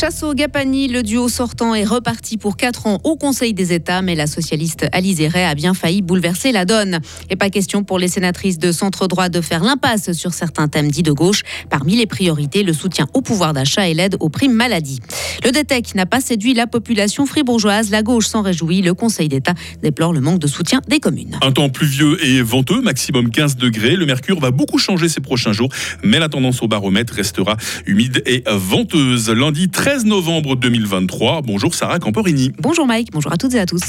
Chassot Gapani, le duo sortant est reparti pour 4 ans au Conseil des États, mais la socialiste Alizé Ray a bien failli bouleverser la donne. Et pas question pour les sénatrices de centre droit de faire l'impasse sur certains thèmes dits de gauche. Parmi les priorités, le soutien au pouvoir d'achat et l'aide aux primes maladie. Le DETEC n'a pas séduit la population fribourgeoise. La gauche s'en réjouit. Le Conseil d'État déplore le manque de soutien des communes. Un temps pluvieux et venteux, maximum 15 degrés. Le mercure va beaucoup changer ces prochains jours, mais la tendance au baromètre restera humide et venteuse. Lundi 13 novembre 2023. Bonjour Sarah Camporini. Bonjour Mike, bonjour à toutes et à tous.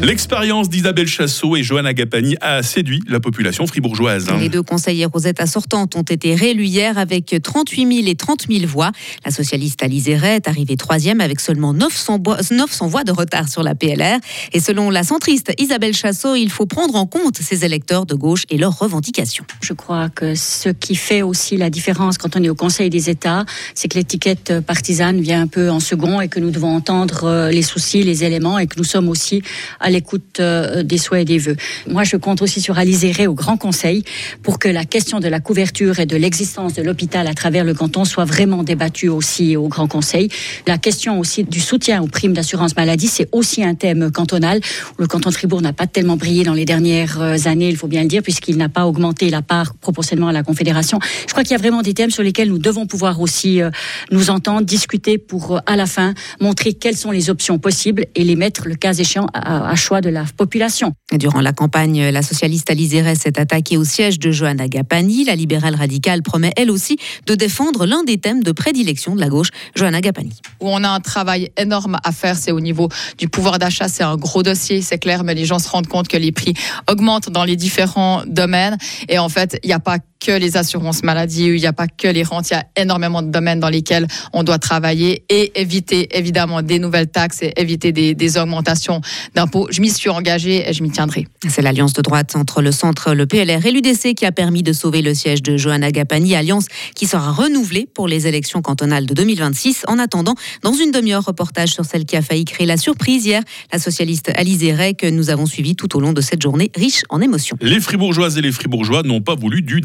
L'expérience d'Isabelle Chassot et Johanna Gapani a séduit la population fribourgeoise. Les deux conseillères Rosetta sortantes ont été réélues hier avec 38 000 et 30 000 voix. La socialiste Ray est arrivée troisième avec seulement 900, 900 voix de retard sur la PLR. Et selon la centriste Isabelle Chassot, il faut prendre en compte ces électeurs de gauche et leurs revendications. Je crois que ce qui fait aussi la différence quand on est au Conseil des États, c'est que l'étiquette partisane vient un peu en second et que nous devons entendre euh, les soucis, les éléments et que nous sommes aussi à l'écoute euh, des souhaits et des vœux. Moi, je compte aussi sur Alice au Grand Conseil pour que la question de la couverture et de l'existence de l'hôpital à travers le canton soit vraiment débattue aussi au Grand Conseil. La question aussi du soutien aux primes d'assurance maladie, c'est aussi un thème cantonal. Le canton de Fribourg n'a pas tellement brillé dans les dernières euh, années, il faut bien le dire, puisqu'il n'a pas augmenté la part proportionnellement à la Confédération. Je crois qu'il y a vraiment des thèmes sur lesquels nous devons pouvoir aussi euh, nous entendre, discuter pour, à la fin, montrer quelles sont les options possibles et les mettre, le cas échéant, à, choix de la population. Durant la campagne, la socialiste Alizéré s'est attaquée au siège de Johanna Gapani. La libérale radicale promet elle aussi de défendre l'un des thèmes de prédilection de la gauche, Johanna Gapani. Où on a un travail énorme à faire, c'est au niveau du pouvoir d'achat. C'est un gros dossier, c'est clair, mais les gens se rendent compte que les prix augmentent dans les différents domaines. Et en fait, il n'y a pas que les assurances maladie, il n'y a pas que les rentes, il y a énormément de domaines dans lesquels on doit travailler et éviter évidemment des nouvelles taxes et éviter des, des augmentations d'impôts. Je m'y suis engagée et je m'y tiendrai. C'est l'alliance de droite entre le centre, le PLR et l'UDC qui a permis de sauver le siège de Johanna Gapani, alliance qui sera renouvelée pour les élections cantonales de 2026. En attendant, dans une demi-heure, reportage sur celle qui a failli créer la surprise hier, la socialiste Alizé Ray, que nous avons suivie tout au long de cette journée riche en émotions. Les fribourgeoises et les fribourgeois n'ont pas voulu du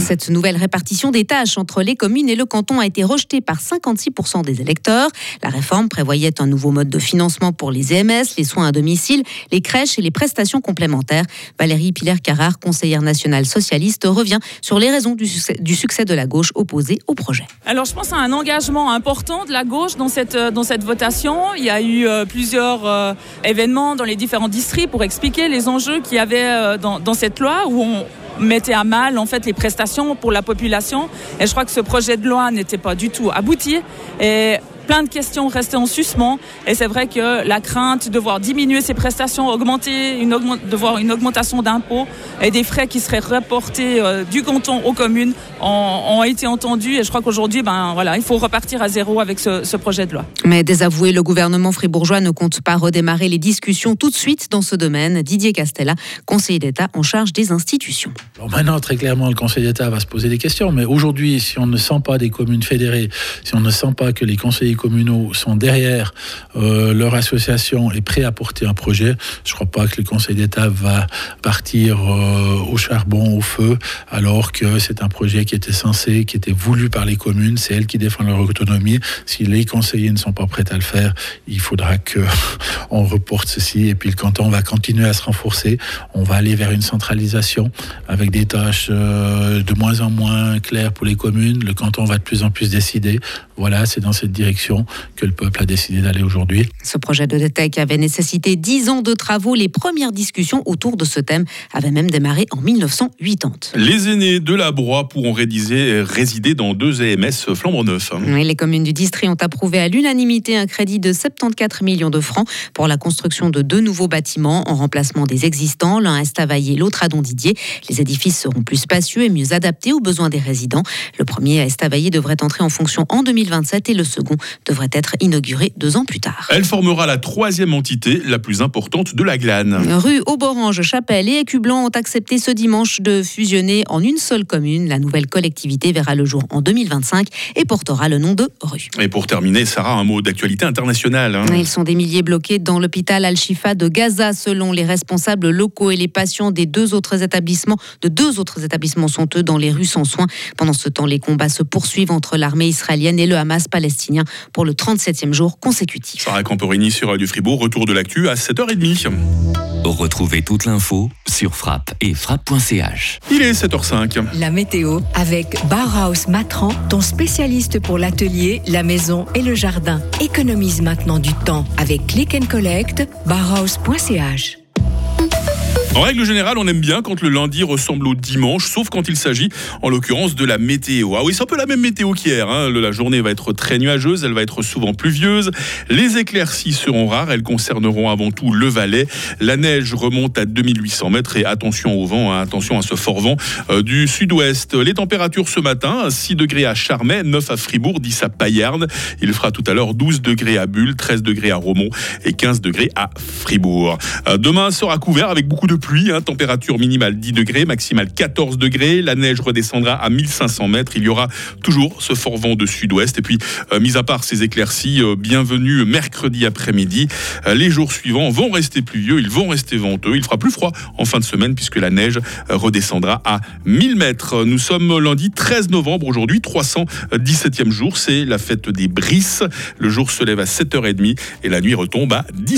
Cette nouvelle répartition des tâches entre les communes et le canton a été rejetée par 56% des électeurs. La réforme prévoyait un nouveau mode de financement pour les EMS, les soins à domicile, les crèches et les prestations complémentaires. Valérie Piller-Carrard, conseillère nationale socialiste, revient sur les raisons du succès, du succès de la gauche opposée au projet. Alors je pense à un engagement important de la gauche dans cette, euh, dans cette votation. Il y a eu euh, plusieurs euh, événements dans les différents districts pour expliquer les enjeux qu'il y avait dans, dans cette loi où on, mettait à mal en fait les prestations pour la population. Et je crois que ce projet de loi n'était pas du tout abouti. Et plein de questions restaient en suspens. Et c'est vrai que la crainte de voir diminuer ces prestations, augmenter, une de voir une augmentation d'impôts et des frais qui seraient reportés euh, du canton aux communes ont, été entendus. Et je crois qu'aujourd'hui, ben, voilà, il faut repartir à zéro avec ce, ce, projet de loi. Mais désavoué, le gouvernement fribourgeois ne compte pas redémarrer les discussions tout de suite dans ce domaine. Didier Castella, conseiller d'État en charge des institutions. Alors maintenant, très clairement, le Conseil d'État va se poser des questions. Mais aujourd'hui, si on ne sent pas des communes fédérées, si on ne sent pas que les conseillers communaux sont derrière euh, leur association et prêts à porter un projet, je ne crois pas que le Conseil d'État va partir euh, au charbon, au feu, alors que c'est un projet qui était censé, qui était voulu par les communes, c'est elles qui défendent leur autonomie. Si les conseillers ne sont pas prêts à le faire, il faudra que on reporte ceci et puis le canton va continuer à se renforcer. On va aller vers une centralisation avec des tâches euh, de moins en moins claires pour les communes. Le canton va de plus en plus décider. Voilà, c'est dans cette direction que le peuple a décidé d'aller aujourd'hui. Ce projet de DTEC avait nécessité 10 ans de travaux. Les premières discussions autour de ce thème avaient même démarré en 1980. Les aînés de la Broye pourront résider dans deux EMS flambant neufs. les communes du district ont approuvé à l'unanimité un crédit de 74 millions de francs pour la construction de deux nouveaux bâtiments en remplacement des existants, l'un à Estavayer, l'autre à Dondidier. Les édifices seront plus spacieux et mieux adaptés aux besoins des résidents. Le premier à Estavayer devrait entrer en fonction en 2027 et le second devrait être inaugurée deux ans plus tard. Elle formera la troisième entité la plus importante de la glane. Rue Auborange, Chapelle et Écublanc ont accepté ce dimanche de fusionner en une seule commune. La nouvelle collectivité verra le jour en 2025 et portera le nom de rue. Et pour terminer, Sarah, un mot d'actualité internationale. hein. Ils sont des milliers bloqués dans l'hôpital Al-Shifa de Gaza, selon les responsables locaux et les patients des deux autres établissements. De deux autres établissements sont eux dans les rues sans soins. Pendant ce temps, les combats se poursuivent entre l'armée israélienne et le Hamas palestinien pour le 37e jour consécutif. Sarah Camporini sur Radio Fribourg, retour de l'actu à 7h30. Retrouvez toute l'info sur frappe et frappe.ch. Il est 7h05. La météo avec Bauhaus Matran, ton spécialiste pour l'atelier, la maison et le jardin. Économise maintenant du temps avec Click and Collect, bauhaus.ch. En règle générale, on aime bien quand le lundi ressemble au dimanche, sauf quand il s'agit, en l'occurrence, de la météo. Ah oui, c'est un peu la même météo qu'hier. hein. La journée va être très nuageuse, elle va être souvent pluvieuse. Les éclaircies seront rares, elles concerneront avant tout le Valais. La neige remonte à 2800 mètres et attention au vent, hein, attention à ce fort vent euh, du sud-ouest. Les températures ce matin, 6 degrés à Charmey, 9 à Fribourg, 10 à Payarn. Il fera tout à l'heure 12 degrés à Bulle, 13 degrés à Romont et 15 degrés à Fribourg. Euh, Demain sera couvert avec beaucoup de pluie, hein, température minimale 10 degrés, maximale 14 degrés. La neige redescendra à 1500 mètres. Il y aura toujours ce fort vent de sud-ouest. Et puis, euh, mis à part ces éclaircies, euh, bienvenue mercredi après-midi. Euh, les jours suivants vont rester pluvieux, ils vont rester venteux. Il fera plus froid en fin de semaine puisque la neige redescendra à 1000 mètres. Nous sommes lundi 13 novembre aujourd'hui, 317e jour. C'est la fête des Brisses. Le jour se lève à 7h30 et la nuit retombe à 17